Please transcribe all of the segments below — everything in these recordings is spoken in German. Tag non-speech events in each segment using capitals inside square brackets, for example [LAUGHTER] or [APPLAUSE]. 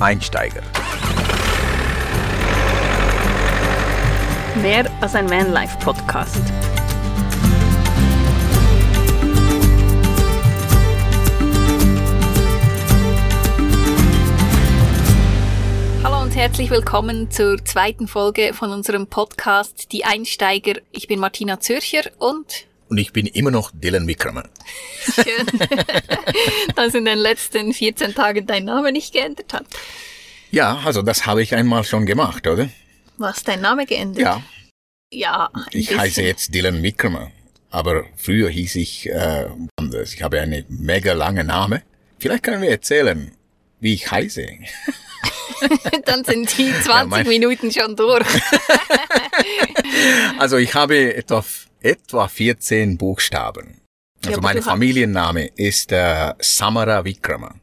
Einsteiger. Mehr als ein Vanlife-Podcast. Hallo und herzlich willkommen zur zweiten Folge von unserem Podcast Die Einsteiger. Ich bin Martina Zürcher und Und ich bin immer noch Dylan Wickermann. schön, [LAUGHS] dass in den letzten 14 Tagen dein Name nicht geändert hat. Ja, also das habe ich einmal schon gemacht, oder? Was, dein Name geändert? Ja, Ja, ich bisschen. heiße jetzt Dylan Wickermann. Aber früher hieß ich äh, anders. Ich habe einen mega langen Name. Vielleicht können wir erzählen, wie ich heiße. [LAUGHS] Dann sind die 20 mein- Minuten schon durch. [LAUGHS] Also ich habe etwa, etwa 14 Buchstaben. Ja, Also aber mein hast- Familienname ist äh, Samara Vikrama.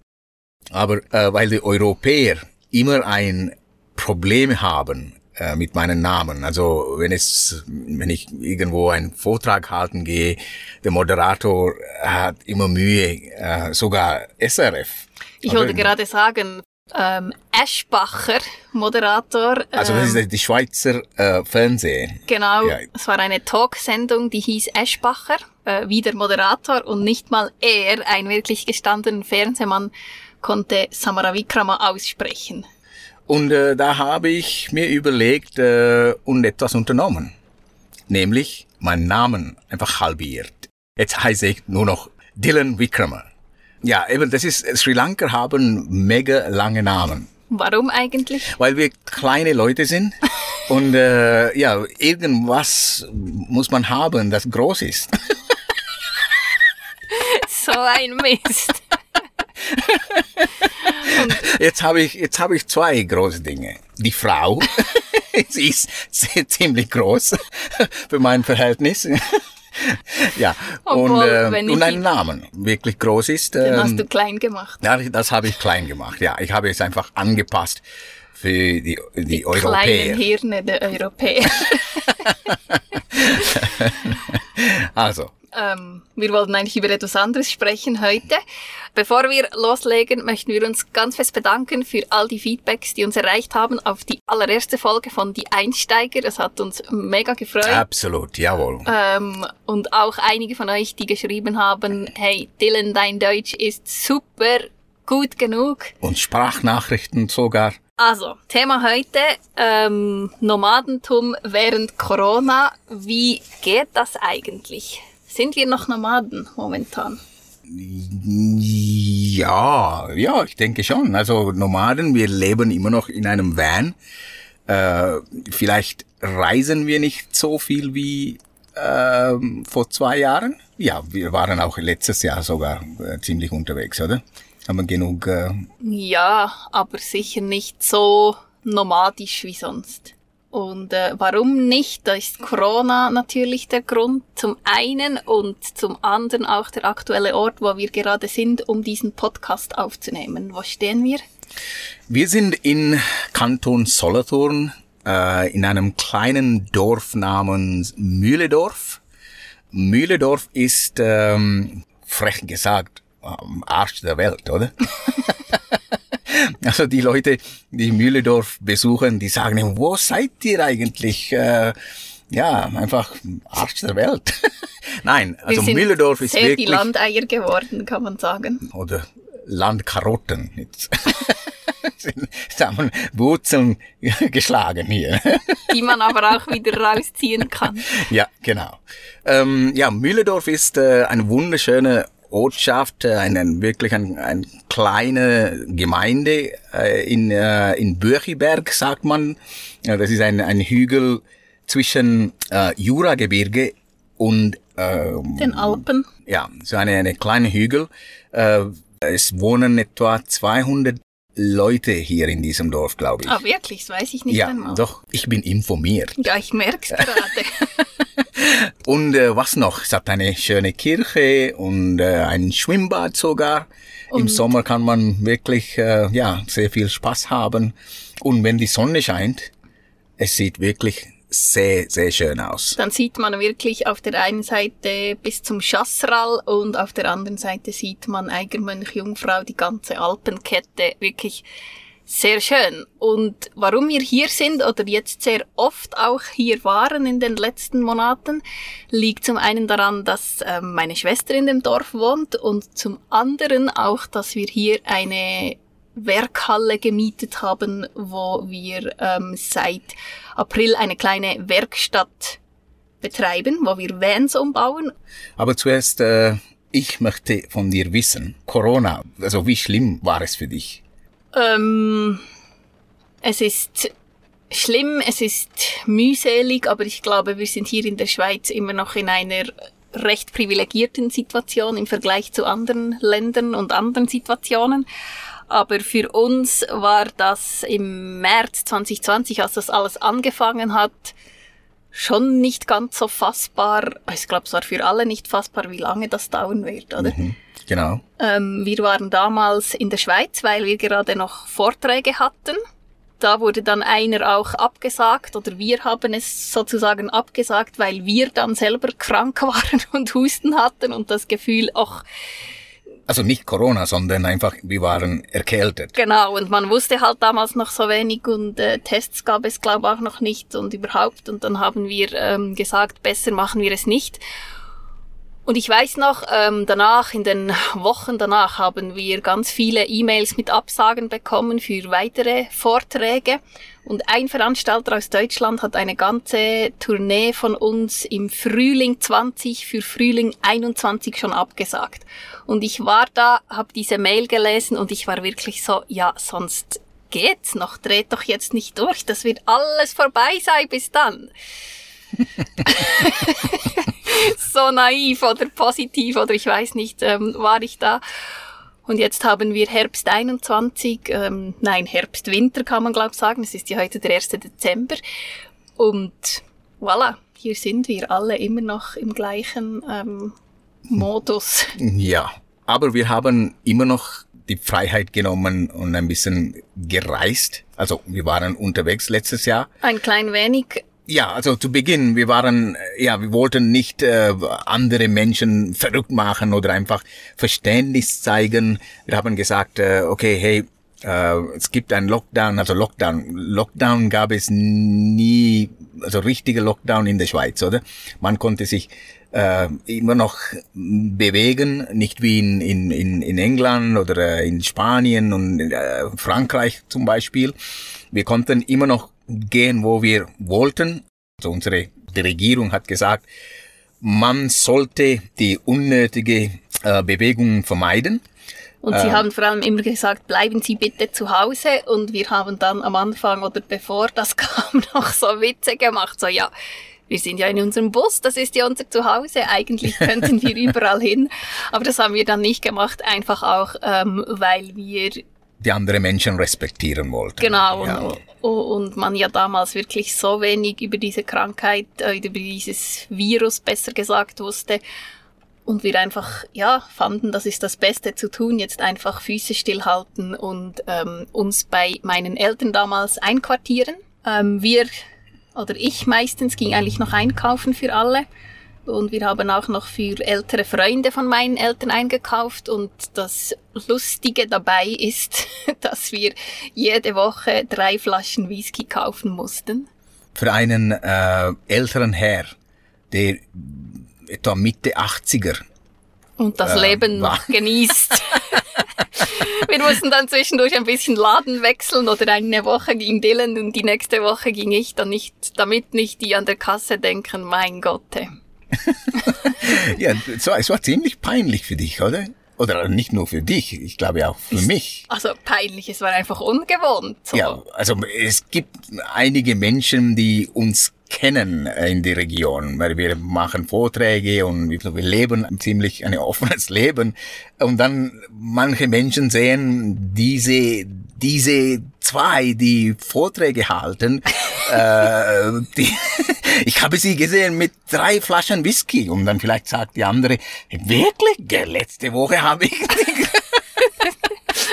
Aber äh, weil die Europäer immer ein Problem haben äh, mit meinen Namen, also wenn es, wenn ich irgendwo einen Vortrag halten gehe, der Moderator hat immer Mühe, äh, sogar SRF. Ich wollte gerade sagen, ähm, Eschbacher, Moderator. Also das ähm, ist die Schweizer äh, Fernsehen. Genau, Ja. es war eine Talksendung, die hieß Eschbacher, äh, wie der Moderator und nicht mal er, ein wirklich gestandener Fernsehmann, konnte Samara Vikrama aussprechen. Und äh, da habe ich mir überlegt äh, und etwas unternommen. Nämlich meinen Namen einfach halbiert. Jetzt heiße ich nur noch Dylan Wickrama. Ja, eben, das ist, Sri Lanka haben mega lange Namen. Warum eigentlich? Weil wir kleine Leute sind [LAUGHS] und äh, ja, irgendwas muss man haben, das groß ist. [LAUGHS] So ein Mist. [LAUGHS] Jetzt habe ich, jetzt habe ich zwei große Dinge. Die Frau, sie ist ziemlich groß für mein Verhältnis. [LAUGHS] ja, und, Obwohl, äh, wenn und einen Namen wirklich groß ist. Den hast Ähm, du klein gemacht. ja, das habe ich klein gemacht. Ja, ich habe es einfach angepasst für die, die, Europäer. Kleinen Hirne der Europäer. [LAUGHS] Also, Ähm, wir wollten eigentlich über etwas anderes sprechen heute. Bevor wir loslegen, möchten wir uns ganz fest bedanken für all die Feedbacks, die uns erreicht haben auf die allererste Folge von Die Einsteiger. Das hat uns mega gefreut. absolut, jawohl. Ähm, und auch einige von euch, die geschrieben haben, hey Dylan, dein Deutsch ist super gut genug. Und Sprachnachrichten sogar. Also, Thema heute, ähm, Nomadentum während Corona. Wie geht das eigentlich? Sind wir noch Nomaden momentan? Ja, ja, ich denke schon. Also Nomaden, wir leben immer noch in einem Van. Äh, vielleicht reisen wir nicht so viel wie ähm, vor zwei Jahren. Ja, wir waren auch letztes Jahr sogar äh, ziemlich unterwegs, oder? Haben genug. Äh, Ja, aber sicher nicht so nomadisch wie sonst. Und äh, warum nicht? Da ist Corona natürlich der Grund zum einen und zum anderen auch der aktuelle Ort, wo wir gerade sind, um diesen Podcast aufzunehmen. Wo stehen wir? wir sind in Kanton Solothurn äh, in einem kleinen Dorf namens Mühledorf. Mühledorf ist ähm, frech gesagt am Arsch der Welt, oder? [LAUGHS] Also die Leute, die Mühledorf besuchen, die sagen, wo seid ihr eigentlich? Äh, ja, einfach Arsch der Welt. [LAUGHS] Nein, also Mühledorf ist sehr wirklich die Landeier geworden, kann man sagen. oder Landkarotten. Jetzt [LAUGHS] haben Wurzeln [LAUGHS] geschlagen hier. die man aber auch wieder rausziehen kann. Ja, genau. Ähm, ja, Mühledorf ist äh, eine wunderschöne Ortschaft, äh, eine, wirklich ein, ein kleine Gemeinde äh, in, äh, in Böchiberg, sagt man. Das ist ein, ein Hügel zwischen äh, Juragebirge und ähm, Den Alpen. ja, so eine, eine kleine Hügel. Äh, es wohnen etwa 200 Leute hier in diesem Dorf, glaube ich. Ah, wirklich? Das weiß ich nicht ja, einmal. doch, ich bin informiert. Ja, ich merk's gerade. [LAUGHS] [LAUGHS] Und äh, was noch? Es hat eine schöne Kirche und äh, ein Schwimmbad sogar. Im Und- Sommer kann man wirklich äh, ja sehr viel Spaß haben. Und wenn die Sonne scheint, es sieht wirklich sehr, sehr schön aus. Dann sieht man wirklich auf der einen Seite bis zum Chassral und auf der anderen Seite sieht man Eigermönch Jungfrau, die ganze Alpenkette. Wirklich Sehr schön. Und warum wir hier sind oder jetzt sehr oft auch hier waren in den letzten Monaten, liegt zum einen daran, dass äh, meine Schwester in dem Dorf wohnt und zum anderen auch, dass wir hier eine Werkhalle gemietet haben, wo wir ähm, seit April eine kleine Werkstatt betreiben, wo wir Vans umbauen. Aber zuerst, äh, ich möchte von dir wissen, Corona, also wie schlimm war es für dich? Ähm, es ist schlimm, es ist mühselig, aber ich glaube, wir sind hier in der Schweiz immer noch in einer recht privilegierten Situation im Vergleich zu anderen Ländern und anderen Situationen. Aber für uns war das im März 2020, als das alles angefangen hat, schon nicht ganz so fassbar. Ich glaube, es war für alle nicht fassbar, wie lange das dauern wird, oder? Mhm, genau. Ähm, wir waren damals in der Schweiz, weil wir gerade noch Vorträge hatten. Da wurde dann einer auch abgesagt oder wir haben es sozusagen abgesagt, weil wir dann selber krank [LAUGHS] waren und Husten hatten und das Gefühl, ach, also nicht Corona, sondern einfach, wir waren erkältet. Genau, und man wusste halt damals noch so wenig und äh, Tests gab es, glaube auch noch nicht und überhaupt. Und dann haben wir ähm, gesagt, besser machen wir es nicht. Und ich weiß noch, ähm, danach, in den Wochen danach, haben wir ganz viele E-Mails mit Absagen bekommen für weitere Vorträge. Und ein Veranstalter aus Deutschland hat eine ganze Tournee von uns im Frühling 20 für Frühling 21 schon abgesagt. Und ich war da, habe diese Mail gelesen und ich war wirklich so, ja, sonst geht's noch, dreht doch jetzt nicht durch, das wird alles vorbei sein bis dann. [LAUGHS] [LAUGHS] so naiv oder positiv oder ich weiß nicht, ähm, war ich da. Und jetzt haben wir Herbst 21, ähm, nein, Herbst, Winter kann man glaube ich sagen. Es ist ja heute der 1. Dezember. Und voilà, hier sind wir alle immer noch im gleichen ähm, Modus. [LAUGHS] Ja, aber wir haben immer noch die Freiheit genommen und ein bisschen gereist. Also wir waren unterwegs letztes Jahr. Ein klein wenig. Ja, also zu Beginn, wir waren, ja, wir wollten nicht äh, andere Menschen verrückt machen oder einfach Verständnis zeigen. Wir haben gesagt, äh, okay, hey, äh, es gibt einen Lockdown, also Lockdown. Lockdown gab es nie, also richtige Lockdown in der Schweiz, oder? Man konnte sich äh, immer noch bewegen, nicht wie in, in, in, in England oder äh, in Spanien und äh, Frankreich zum Beispiel. Wir konnten immer noch gehen, wo wir wollten. Also unsere Regierung hat gesagt, man sollte die unnötige äh, Bewegung vermeiden. Und sie ähm, haben vor allem immer gesagt, bleiben Sie bitte zu Hause. Und wir haben dann am Anfang oder bevor das [LAUGHS] kam noch so Witze gemacht. So, ja, wir sind ja in unserem Bus, das ist ja unser Zuhause. Eigentlich [LAUGHS] könnten wir überall hin. Aber das haben wir dann nicht gemacht, einfach auch, ähm, weil wir die andere Menschen respektieren wollten. Genau. Ja. Und, und man ja damals wirklich so wenig über diese Krankheit, äh, über dieses Virus besser gesagt wusste. Und wir einfach, ja, fanden, das ist das Beste zu tun, jetzt einfach Füße stillhalten und ähm, uns bei meinen Eltern damals einquartieren. Ähm, wir, oder ich meistens, ging eigentlich noch einkaufen für alle. Und wir haben auch noch für ältere Freunde von meinen Eltern eingekauft. Und das Lustige dabei ist, [LAUGHS] dass wir jede Woche drei Flaschen Whisky kaufen mussten. Für einen äh, älteren Herr, der etwa Mitte 80er und das äh, Leben war. noch genießt. [LAUGHS] wir mussten dann zwischendurch ein bisschen Laden wechseln oder eine Woche ging Dylan und die nächste Woche ging ich dann nicht, damit nicht die an der Kasse denken, mein Gott. [LAUGHS] ja, so, es war ziemlich peinlich für dich, oder? Oder nicht nur für dich, ich glaube auch für ist, mich. Also peinlich, es war einfach ungewohnt. So. Ja, also es gibt einige Menschen, die uns kennen in der Region, weil wir machen Vorträge und wir leben ziemlich ein offenes [LAUGHS] Leben. Und dann manche Menschen sehen diese, diese zwei, die Vorträge halten, [LAUGHS] äh, die, ich habe sie gesehen mit drei Flaschen Whisky und dann vielleicht sagt die andere, wirklich, letzte Woche habe ich [LAUGHS]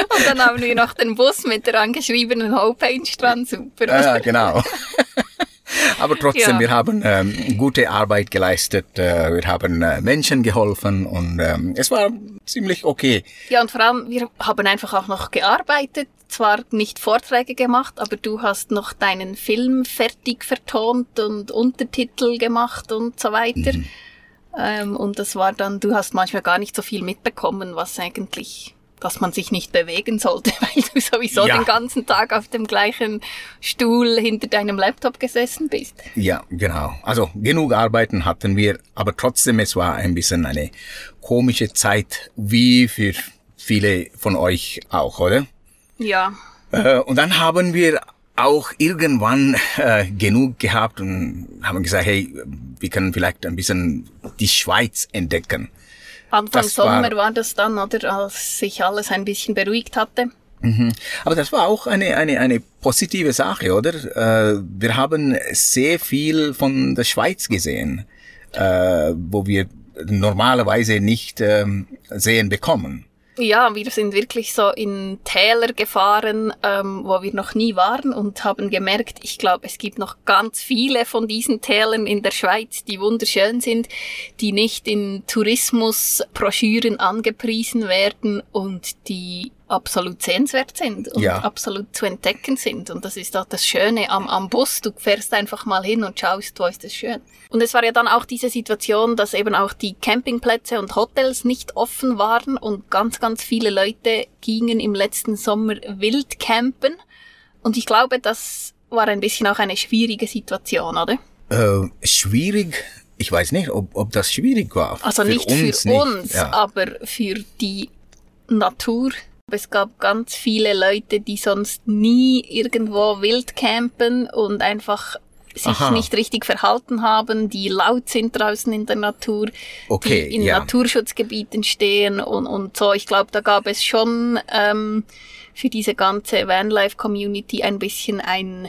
Und dann haben wir noch den Bus mit der angeschriebenen Homepage dran, super. Ja, genau. [LAUGHS] Aber trotzdem, ja. wir haben ähm, gute Arbeit geleistet, äh, wir haben äh, Menschen geholfen und ähm, es war ziemlich okay. Ja, und vor allem, wir haben einfach auch noch gearbeitet, zwar nicht Vorträge gemacht, aber du hast noch deinen Film fertig vertont und Untertitel gemacht und so weiter. Mhm. Ähm, und das war dann, du hast manchmal gar nicht so viel mitbekommen, was eigentlich dass man sich nicht bewegen sollte, [LAUGHS] weil du sowieso ja. den ganzen Tag auf dem gleichen Stuhl hinter deinem Laptop gesessen bist. Ja, genau. Also genug Arbeiten hatten wir, aber trotzdem, es war ein bisschen eine komische Zeit, wie für viele von euch auch, oder? Ja. Äh, und dann haben wir auch irgendwann äh, genug gehabt und haben gesagt, hey, wir können vielleicht ein bisschen die Schweiz entdecken. Anfang das Sommer war, war, das dann, oder als sich alles ein bisschen beruhigt hatte. Mhm. Aber das war auch eine, eine, eine positive Sache, oder? Äh, wir haben sehr viel von der Schweiz gesehen, äh, wo wir normalerweise nicht ähm, sehen bekommen. Ja, wir sind wirklich so in Täler gefahren, ähm, wo wir noch nie waren und haben gemerkt, ich glaube, es gibt noch ganz viele von diesen Tälern in der Schweiz, die wunderschön sind, die nicht in Tourismusbroschüren angepriesen werden und die absolut sehenswert sind und ja. absolut zu entdecken sind. Und das ist auch das Schöne am, am Bus. Du fährst einfach mal hin und schaust, wo ist es schön. Und es war ja dann auch diese Situation, dass eben auch die Campingplätze und Hotels nicht offen waren und ganz, ganz viele Leute gingen im letzten Sommer wild campen. Und ich glaube, das war ein bisschen auch eine schwierige Situation, oder? Äh, schwierig ich weiß nicht, ob, ob das schwierig war. Also für nicht uns für uns, ja. aber für die Natur es gab ganz viele Leute, die sonst nie irgendwo wild campen und einfach sich Aha. nicht richtig verhalten haben, die laut sind draußen in der Natur, okay, die in ja. Naturschutzgebieten stehen und, und so. Ich glaube, da gab es schon ähm, für diese ganze Vanlife-Community ein bisschen ein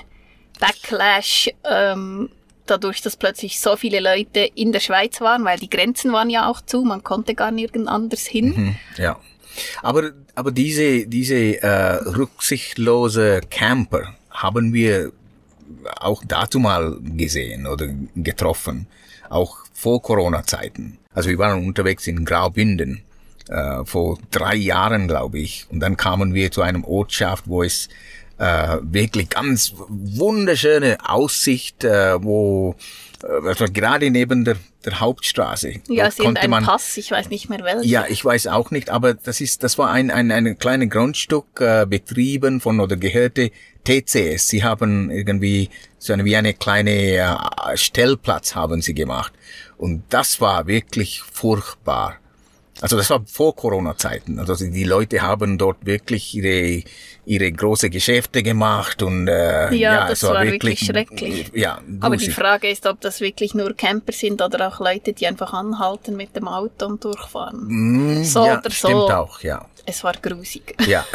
Backlash, ähm, dadurch, dass plötzlich so viele Leute in der Schweiz waren, weil die Grenzen waren ja auch zu, man konnte gar nirgend anders hin. Mhm, ja. Aber, aber diese, diese äh, rücksichtlose Camper haben wir auch dazu mal gesehen oder getroffen, auch vor Corona-Zeiten. Also wir waren unterwegs in Graubünden äh, vor drei Jahren, glaube ich, und dann kamen wir zu einem Ortschaft, wo es äh, wirklich ganz wunderschöne Aussicht, äh, wo also gerade neben der, der Hauptstraße. Ja, es ist man, Pass, ich weiß nicht mehr welcher. Ja, ich weiß auch nicht, aber das ist, das war ein, ein, ein kleines Grundstück, äh, betrieben von oder gehörte TCS. Sie haben irgendwie so eine, wie eine kleine äh, Stellplatz haben sie gemacht. Und das war wirklich furchtbar. Also das war vor Corona-Zeiten. Also die Leute haben dort wirklich ihre ihre große Geschäfte gemacht und äh, ja, ja das war, war wirklich, schrecklich. Ja, Aber die Frage ist, ob das wirklich nur Camper sind oder auch Leute, die einfach anhalten mit dem Auto und durchfahren. Mm, so ja, oder so. Stimmt auch, ja. Es war grusig. Ja.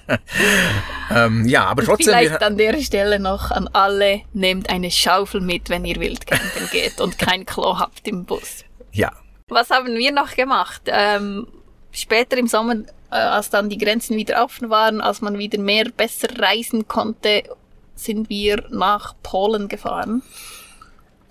[LAUGHS] ähm, ja, aber trotzdem. Vielleicht an der Stelle noch an alle, nehmt eine Schaufel mit, wenn ihr Wildcampen geht und kein Klo habt im Bus. Ja, was haben wir noch gemacht? Ähm, später im Sommer, äh, als dann die Grenzen wieder offen waren, als man wieder mehr besser reisen konnte, sind wir nach Polen gefahren.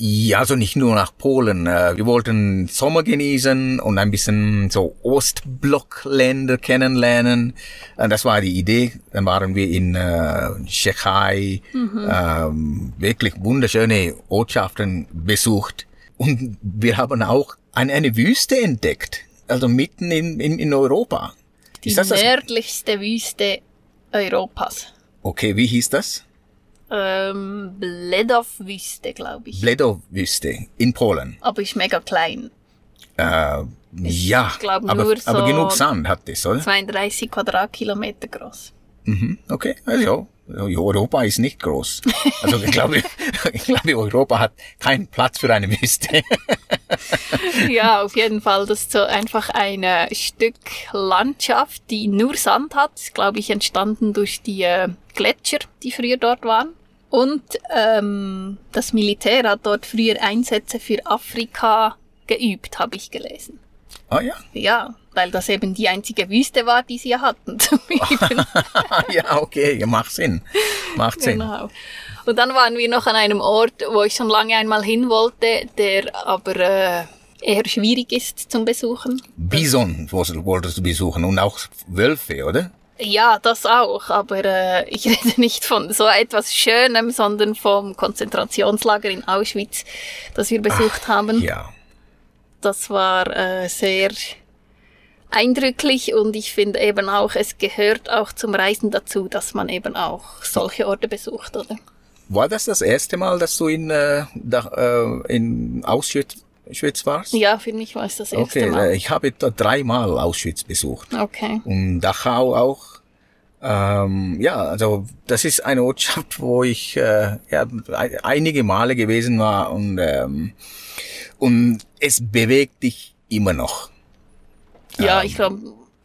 Ja, also nicht nur nach Polen. Äh, wir wollten Sommer genießen und ein bisschen so Ostblockländer kennenlernen. Äh, das war die Idee. Dann waren wir in äh, Tschechei, mhm. ähm, wirklich wunderschöne Ortschaften besucht. Und wir haben auch eine, eine Wüste entdeckt, also mitten in, in, in Europa. Die das nördlichste das? Wüste Europas. Okay, wie hieß das? Ähm, Bledov-Wüste, glaube ich. Bledov-Wüste in Polen. Aber ist mega klein. Äh, ich ja, aber, so aber genug Sand hat es, oder? 32 Quadratkilometer groß. Mhm, okay, also Europa ist nicht groß. Also ich [LAUGHS] glaube, ich glaube, Europa hat keinen Platz für eine Wüste. [LAUGHS] [LAUGHS] ja, auf jeden Fall. Das ist so einfach ein äh, Stück Landschaft, die nur Sand hat. Ist, glaube ich, entstanden durch die äh, Gletscher, die früher dort waren. Und ähm, das Militär hat dort früher Einsätze für Afrika geübt, habe ich gelesen. Ah ja? Ja, weil das eben die einzige Wüste war, die sie hatten zum [LAUGHS] Üben. [LAUGHS] ja, okay, macht Sinn. Macht Sinn. Genau. Und dann waren wir noch an einem Ort, wo ich schon lange einmal hin wollte, der aber äh, eher schwierig ist zum Besuchen. Bison wolltest du besuchen und auch Wölfe, oder? Ja, das auch, aber äh, ich [LAUGHS] rede nicht von so etwas Schönem, sondern vom Konzentrationslager in Auschwitz, das wir besucht Ach, haben. Ja. Das war äh, sehr eindrücklich und ich finde eben auch, es gehört auch zum Reisen dazu, dass man eben auch solche Orte besucht, oder? War das das erste Mal, dass du in, äh, da, äh, in Auschwitz Auschwitz warst? Ja, für mich war es das erste okay, Mal. Okay, ich habe dreimal Auschwitz besucht. Okay. Und Dachau auch. Ähm, ja, also das ist eine Ortschaft, wo ich äh, ja, einige Male gewesen war und ähm, und es bewegt dich immer noch. Ja, ähm, ich glaube,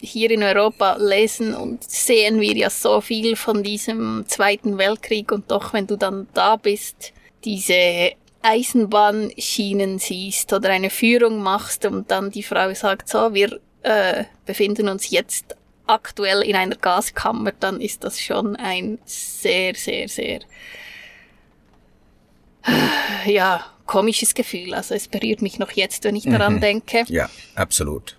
hier in Europa lesen und sehen wir ja so viel von diesem Zweiten Weltkrieg und doch, wenn du dann da bist, diese Eisenbahnschienen siehst oder eine Führung machst und dann die Frau sagt, so, wir äh, befinden uns jetzt aktuell in einer Gaskammer, dann ist das schon ein sehr, sehr, sehr, ja, komisches Gefühl. Also es berührt mich noch jetzt, wenn ich daran mhm. denke. Ja, absolut.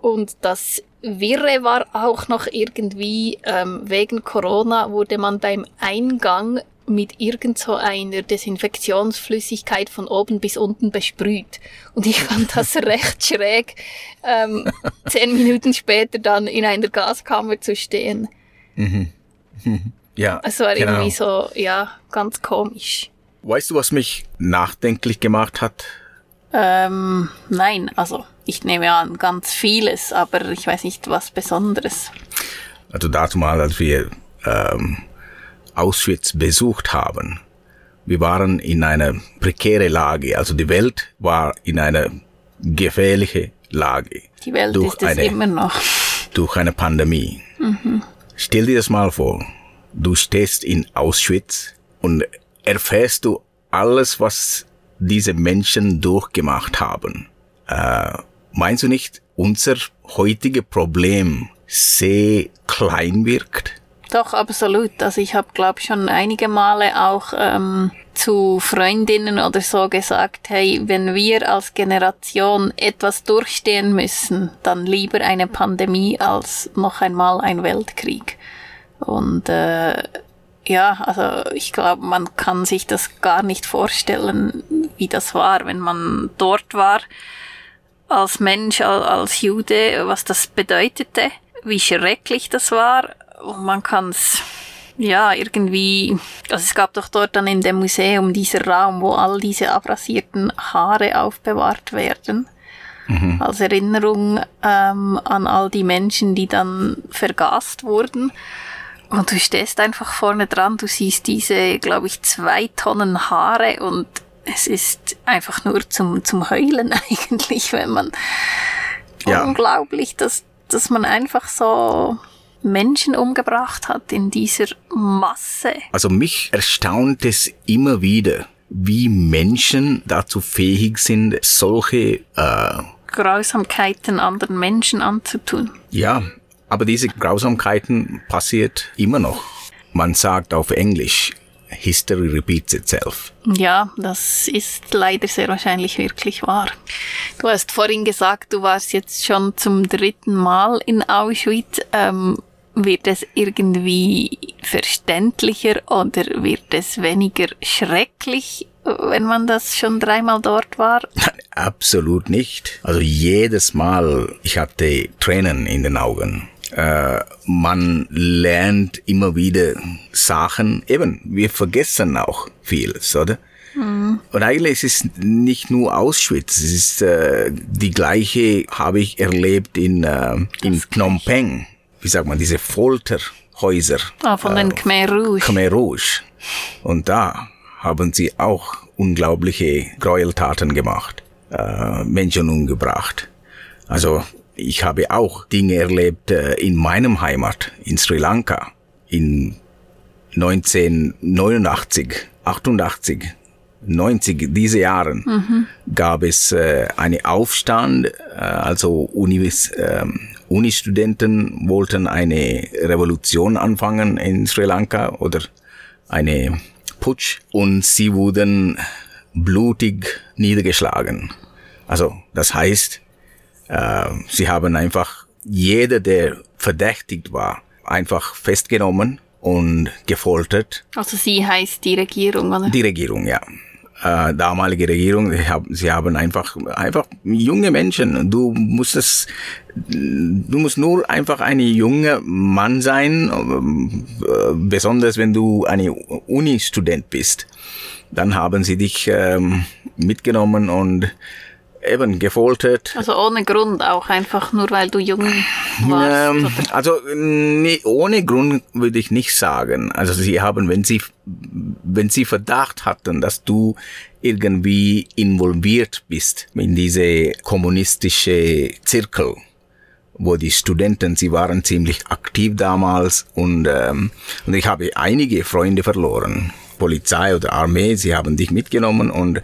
Und das Wirre war auch noch irgendwie, ähm, wegen Corona wurde man beim Eingang mit irgend so einer Desinfektionsflüssigkeit von oben bis unten besprüht. Und ich fand das [LAUGHS] recht schräg, ähm, zehn Minuten später dann in einer Gaskammer zu stehen. Mhm. Ja. Es war genau. irgendwie so, ja, ganz komisch. Weißt du, was mich nachdenklich gemacht hat? Ähm, nein, also ich nehme an ganz vieles, aber ich weiß nicht was Besonderes. Also dazu mal, als wir ähm, Auschwitz besucht haben. Wir waren in einer prekäre Lage, also die Welt war in einer gefährliche Lage. Die Welt durch ist es eine, immer noch. Durch eine Pandemie. Mhm. Stell dir das mal vor. Du stehst in Auschwitz und erfährst du alles, was diese Menschen durchgemacht haben. Äh, meinst du nicht, unser heutiges Problem sehr klein wirkt? Doch, absolut. Also ich habe, glaube schon einige Male auch ähm, zu Freundinnen oder so gesagt, hey, wenn wir als Generation etwas durchstehen müssen, dann lieber eine Pandemie als noch einmal ein Weltkrieg. Und äh, ja, also ich glaube, man kann sich das gar nicht vorstellen, wie das war, wenn man dort war als Mensch, als Jude, was das bedeutete, wie schrecklich das war und man kann es ja, irgendwie, also es gab doch dort dann in dem Museum dieser Raum, wo all diese abrasierten Haare aufbewahrt werden. Mhm. Als Erinnerung ähm, an all die Menschen, die dann vergast wurden. Und du stehst einfach vorne dran, du siehst diese, glaube ich, zwei Tonnen Haare und es ist einfach nur zum, zum Heulen [LAUGHS] eigentlich, wenn man ja. unglaublich, dass, dass man einfach so Menschen umgebracht hat in dieser Masse. Also mich erstaunt es immer wieder, wie Menschen dazu fähig sind, solche äh, Grausamkeiten anderen Menschen anzutun. Ja, aber diese Grausamkeiten passiert immer noch. Man sagt auf Englisch, History repeats itself. Ja, das ist leider sehr wahrscheinlich wirklich wahr. Du hast vorhin gesagt, du warst jetzt schon zum dritten Mal in Auschwitz. Ähm, wird es irgendwie verständlicher oder wird es weniger schrecklich, wenn man das schon dreimal dort war? [LAUGHS] Absolut nicht. Also jedes Mal, ich hatte Tränen in den Augen. Äh, man lernt immer wieder Sachen. Eben, wir vergessen auch vieles, oder? Mhm. Und eigentlich ist es nicht nur Auschwitz, es ist äh, die gleiche habe ich erlebt in, äh, in Phnom Penh wie sagt man, diese Folterhäuser. Ah, von den äh, Khmer Rouge. Khmer Rouge. Und da haben sie auch unglaubliche Gräueltaten gemacht, äh, Menschen umgebracht. Also ich habe auch Dinge erlebt äh, in meinem Heimat, in Sri Lanka, in 1989, 88, 90, diese Jahren, mhm. gab es äh, einen Aufstand, äh, also Univers, äh, Uni-Studenten wollten eine Revolution anfangen in Sri Lanka oder eine Putsch und sie wurden blutig niedergeschlagen. Also das heißt, äh, sie haben einfach jeder, der verdächtigt war, einfach festgenommen und gefoltert. Also sie heißt die Regierung, oder? Die Regierung, ja. Äh, damalige Regierung, sie haben, sie haben einfach, einfach junge Menschen. Du musst es, du musst nur einfach ein junger Mann sein, äh, besonders wenn du eine Uni-Student bist. Dann haben sie dich ähm, mitgenommen und eben gefoltert. Also ohne Grund auch, einfach nur weil du jung warst. Ähm, also nee, ohne Grund würde ich nicht sagen. Also sie haben, wenn sie, wenn sie Verdacht hatten, dass du irgendwie involviert bist in diese kommunistische Zirkel, wo die Studenten, sie waren ziemlich aktiv damals und, ähm, und ich habe einige Freunde verloren. Polizei oder Armee, sie haben dich mitgenommen und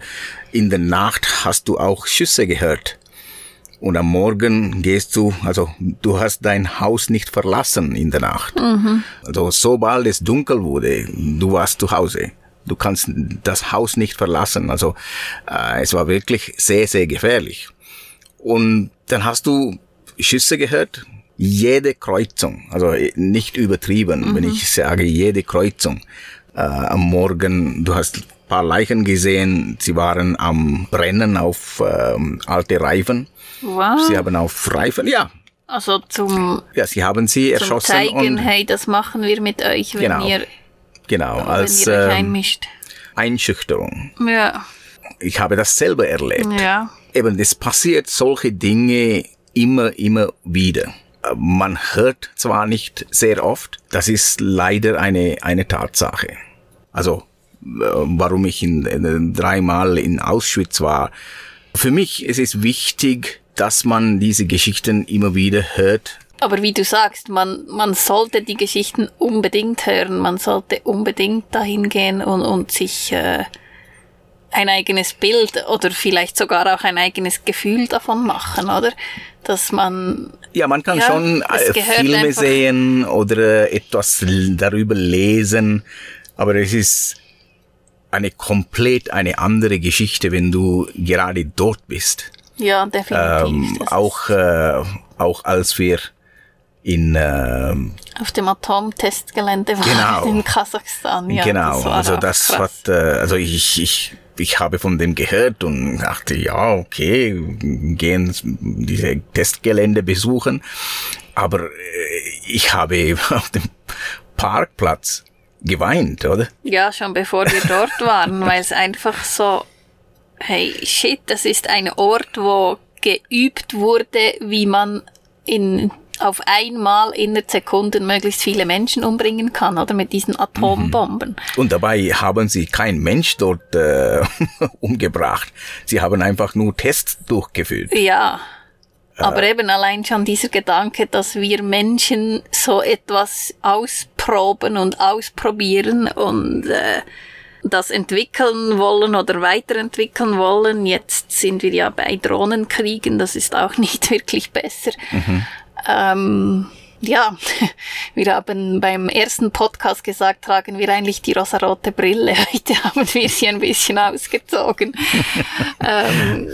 in der Nacht hast du auch Schüsse gehört. Und am Morgen gehst du, also du hast dein Haus nicht verlassen in der Nacht. Mhm. Also sobald es dunkel wurde, du warst zu Hause. Du kannst das Haus nicht verlassen. Also äh, es war wirklich sehr, sehr gefährlich. Und dann hast du Schüsse gehört. Jede Kreuzung, also nicht übertrieben, mhm. wenn ich sage jede Kreuzung äh, am Morgen, du hast paar Leichen gesehen. Sie waren am Brennen auf ähm, alte Reifen. Wow. Sie haben auf Reifen, ja. Also zum, ja, sie haben sie zum erschossen. zeigen, und, hey, das machen wir mit euch, wenn Genau. ihr, genau, wenn als ihr euch ähm, einmischt. Einschüchterung. Ja, Ich habe das selber erlebt. ja. Eben, es passiert solche Dinge immer, immer wieder. Man hört zwar nicht sehr oft, das ist leider eine, eine Tatsache. Also, warum ich in, in, dreimal in Auschwitz war. Für mich es ist wichtig, dass man diese Geschichten immer wieder hört. Aber wie du sagst, man, man sollte die Geschichten unbedingt hören, man sollte unbedingt dahin gehen und, und sich äh, ein eigenes Bild oder vielleicht sogar auch ein eigenes Gefühl davon machen, oder? Dass man, Ja, man kann Ja, schon es äh, Filme sehen oder etwas darüber lesen, aber es ist eine komplett eine andere Geschichte, wenn du gerade dort bist. ja, definitiv. Ähm, auch, äh, auch als wir in, ähm, auf dem Atomtestgelände waren Genau. in Kasachstan. Ja, genau, das also das krass. hat, äh, also ich, ich, ich habe von dem gehört und dachte, ja, okay, gehen diese Testgelände besuchen, aber äh, ich habe [LAUGHS] auf dem Parkplatz geweint, oder? Ja, schon bevor wir dort waren, weil es einfach so, hey, shit, das ist ein Ort, wo geübt wurde, wie man in, auf einmal innerhalb Sekunden möglichst viele Menschen umbringen kann, oder mit diesen Atombomben. Und dabei haben sie kein Mensch dort äh, [LAUGHS] umgebracht. Sie haben einfach nur Tests durchgeführt. Ja. Aber eben allein schon dieser Gedanke, dass wir Menschen so etwas ausproben und ausprobieren und äh, das entwickeln wollen oder weiterentwickeln wollen. Jetzt sind wir ja bei Drohnenkriegen, das ist auch [LAUGHS] nicht wirklich besser. Ähm, ja, [LAUGHS] wir haben beim ersten Podcast gesagt, tragen wir eigentlich die rosarote Brille. [LAUGHS] Heute haben wir sie ein bisschen ausgezogen. ähm,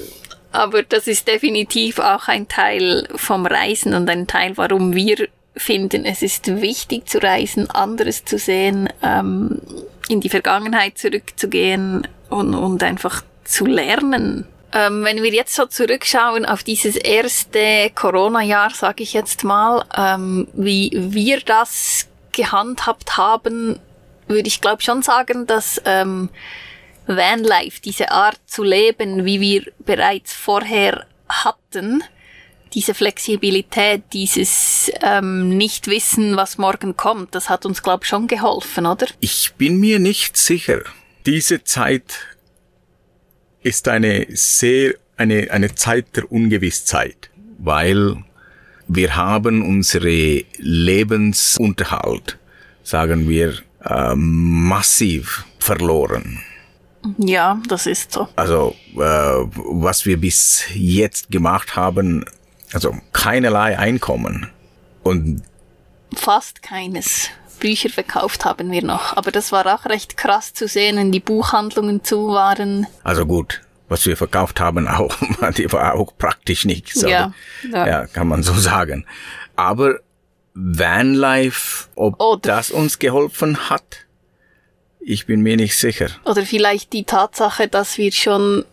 aber das ist definitiv auch ein Teil vom Reisen und ein Teil, warum wir finden, es ist wichtig zu reisen, anderes zu sehen, ähm, in die Vergangenheit zurückzugehen und, und einfach zu lernen. Ähm, wenn wir jetzt so zurückschauen auf dieses erste Corona-Jahr, sage ich jetzt mal, ähm, wie wir das gehandhabt haben, würde ich glaube schon sagen, dass ähm, Vanlife, diese Art zu leben, wie wir bereits vorher hatten, diese Flexibilität, dieses ähm, Nicht-Wissen, was morgen kommt, das hat uns, glaube ich, schon geholfen, oder? Ich bin mir nicht sicher. Diese Zeit ist eine sehr, eine, eine Zeit der Ungewissheit, weil wir haben unsere Lebensunterhalt, sagen wir, äh, massiv verloren. Ja, das ist so. Also äh, was wir bis jetzt gemacht haben, also keinerlei Einkommen. Und Fast keines. Bücher verkauft haben wir noch, aber das war auch recht krass zu sehen, wenn die Buchhandlungen zu waren. also gut, was wir verkauft haben, [LAUGHS] auch, die war auch praktisch nichts. Ja, ja. ja, kann man so sagen. Aber Vanlife, ob Oder- das uns geholfen hat, ich bin mir nicht sicher. Oder vielleicht die Tatsache, dass wir schon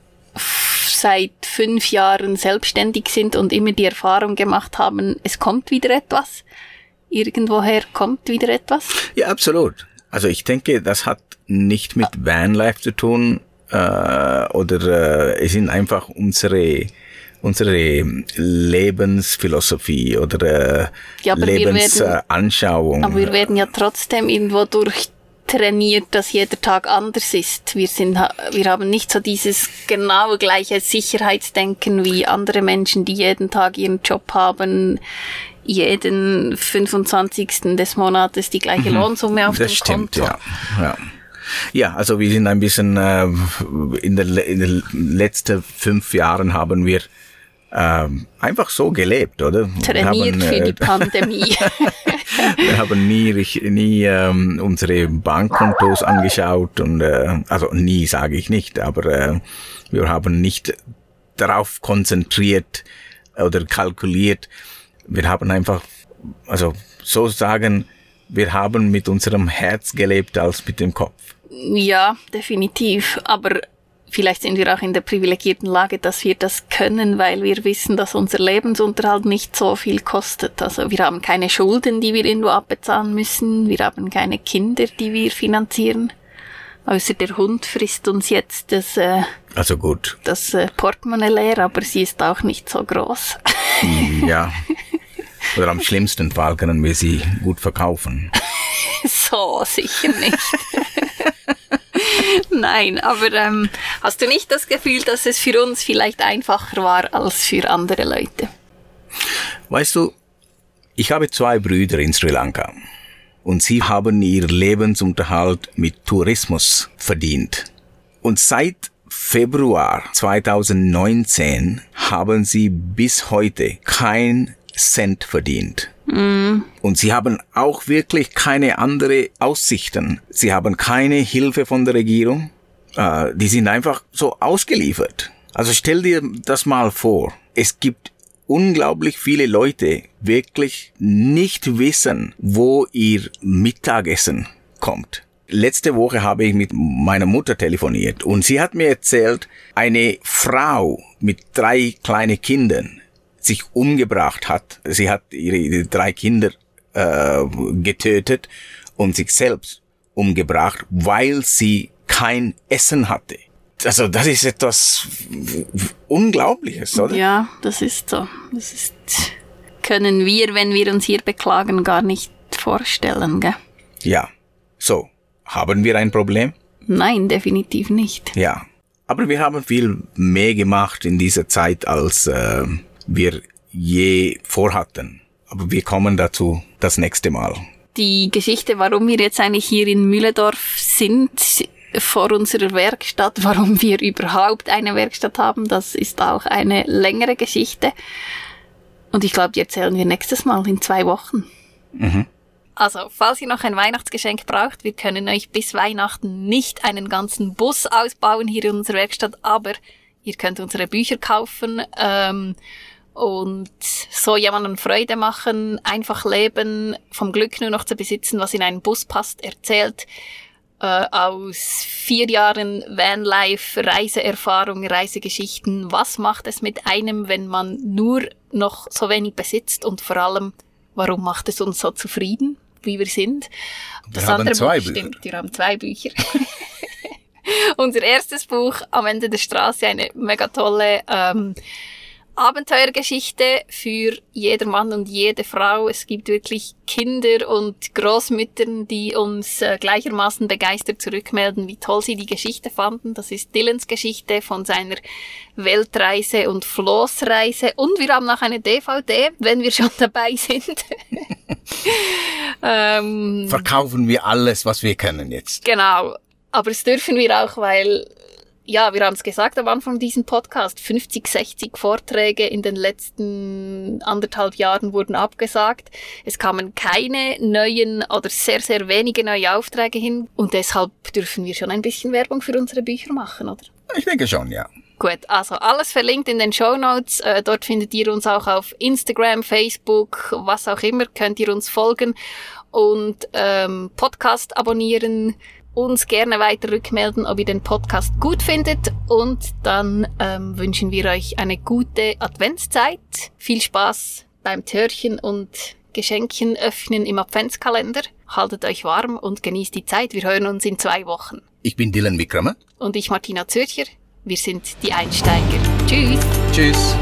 seit fünf Jahren selbstständig sind und immer die Erfahrung gemacht haben, es kommt wieder etwas. Irgendwoher kommt wieder etwas. Ja, absolut. Also ich denke, das hat nicht mit Vanlife zu tun äh, oder äh, es sind einfach unsere unsere Lebensphilosophie oder äh, Ja, aber wir werden- Lebensanschauung. Aber wir werden ja trotzdem irgendwo durchtrainiert, dass jeder Tag anders ist. Wir sind, wir haben nicht so dieses genau gleiche Sicherheitsdenken wie andere Menschen, die jeden Tag ihren Job haben, jeden 25. des Monates die gleiche Lohnsumme auf Mhm. das dem stimmt, Konto. ja. ja. Ja, also wir sind ein bisschen äh, in den in den letzten fünf Jahren haben wir ähm, einfach so gelebt, oder? Trainiert haben, für äh, die [LAUGHS] Pandemie. Wir haben nie, nie ähm, unsere Bankkontos angeschaut und äh, also nie sage ich nicht, aber äh, wir haben nicht darauf konzentriert oder kalkuliert. Wir haben einfach, also so sagen, wir haben mit unserem Herz gelebt als mit dem Kopf. Ja, definitiv. Aber vielleicht sind wir auch in der privilegierten Lage, dass wir das können, weil wir wissen, dass unser Lebensunterhalt nicht so viel kostet. Also wir haben keine Schulden, die wir irgendwo abbezahlen müssen. Wir haben keine Kinder, die wir finanzieren. Außer der Hund frisst uns jetzt das, äh, Also gut, das äh, Portemonnaie leer, aber sie ist auch nicht so groß. ja. [LAUGHS] Oder am schlimmsten Fall können wir sie gut verkaufen. [LAUGHS] so sicher nicht. [LAUGHS] Nein, aber ähm, hast du nicht das Gefühl, dass es für uns vielleicht einfacher war als für andere Leute? Weißt du, ich habe zwei Brüder in Sri Lanka und sie haben ihr Lebensunterhalt mit Tourismus verdient. Und seit Februar 2019 haben sie bis heute kein Cent verdient. Und sie haben auch wirklich keine andere Aussichten. Sie haben keine Hilfe von der Regierung. Äh, die sind einfach so ausgeliefert. Also stell dir das mal vor. Es gibt unglaublich viele Leute wirklich nicht wissen, wo ihr Mittagessen kommt. Letzte Woche habe ich mit meiner Mutter telefoniert und sie hat mir erzählt, eine Frau mit drei kleinen Kindern sich umgebracht hat. Sie hat ihre, drei Kinder äh, getötet und sich selbst umgebracht, weil sie kein Essen hatte. Also das ist etwas Unglaubliches, oder? Ja, das ist so. Das ist, können wir, wenn wir uns hier beklagen, gar nicht vorstellen, gell? Ja. So, haben wir ein Problem? Nein, definitiv nicht. Ja. Aber wir haben viel mehr gemacht in dieser Zeit, als äh, wir je vorhatten. Aber wir kommen dazu das nächste Mal. Die Geschichte, warum wir jetzt eigentlich hier in Mühledorf sind, vor unserer Werkstatt, [LAUGHS] warum wir überhaupt eine Werkstatt haben, das ist auch eine längere Geschichte. Und ich glaube, die erzählen wir nächstes Mal in zwei Wochen. Also, falls ihr noch ein Weihnachtsgeschenk braucht, wir können euch bis Weihnachten nicht einen ganzen Bus ausbauen hier in unserer Werkstatt, aber ihr könnt unsere Bücher kaufen ähm, und so jemandem Freude machen, einfach leben, vom Glück nur noch zu besitzen, was in einen Bus passt, erzählt äh, aus vier Jahren Vanlife, Reiseerfahrung, Reisegeschichten. Was macht es mit einem, wenn man nur noch so wenig besitzt und vor allem, warum macht es uns so zufrieden, wie wir sind? Wir haben zwei Bücher. stimmt, wir haben zwei Bücher. [LAUGHS] Unser erstes Buch, Am Ende der Straße, eine mega tolle ähm, Abenteuergeschichte für jeder Mann und jede Frau. Es gibt wirklich Kinder und Großmüttern, die uns äh, gleichermaßen begeistert zurückmelden, wie toll sie die Geschichte fanden. Das ist Dylans Geschichte von seiner Weltreise und Floßreise. Und wir haben auch eine DVD, wenn wir schon [LAUGHS] dabei sind. ähm, Verkaufen wir alles, was wir können jetzt. Genau. Aber es dürfen wir auch, weil, ja, wir haben es gesagt am Anfang diesem Podcast, 50, 60 Vorträge in den letzten anderthalb Jahren wurden abgesagt. Es kamen keine neuen oder sehr, sehr wenige neue Aufträge hin. Und deshalb dürfen wir schon ein bisschen Werbung für unsere Bücher machen, oder? Ich denke schon, ja. Gut, also alles verlinkt in den Show Notes. Äh, dort findet ihr uns auch auf Instagram, Facebook, was auch immer, könnt ihr uns folgen und ähm, Podcast abonnieren, uns gerne weiter rückmelden, ob ihr den Podcast gut findet und dann ähm, wünschen wir euch eine gute Adventszeit. Viel Spaß beim Törchen und Geschenkchen öffnen im Adventskalender. Haltet euch warm und genießt die Zeit. Wir hören uns in zwei Wochen. Ich bin Dylan Wickramer. Und ich Martina Zürcher. Wir sind die Einsteiger. Tschüss. Tschüss.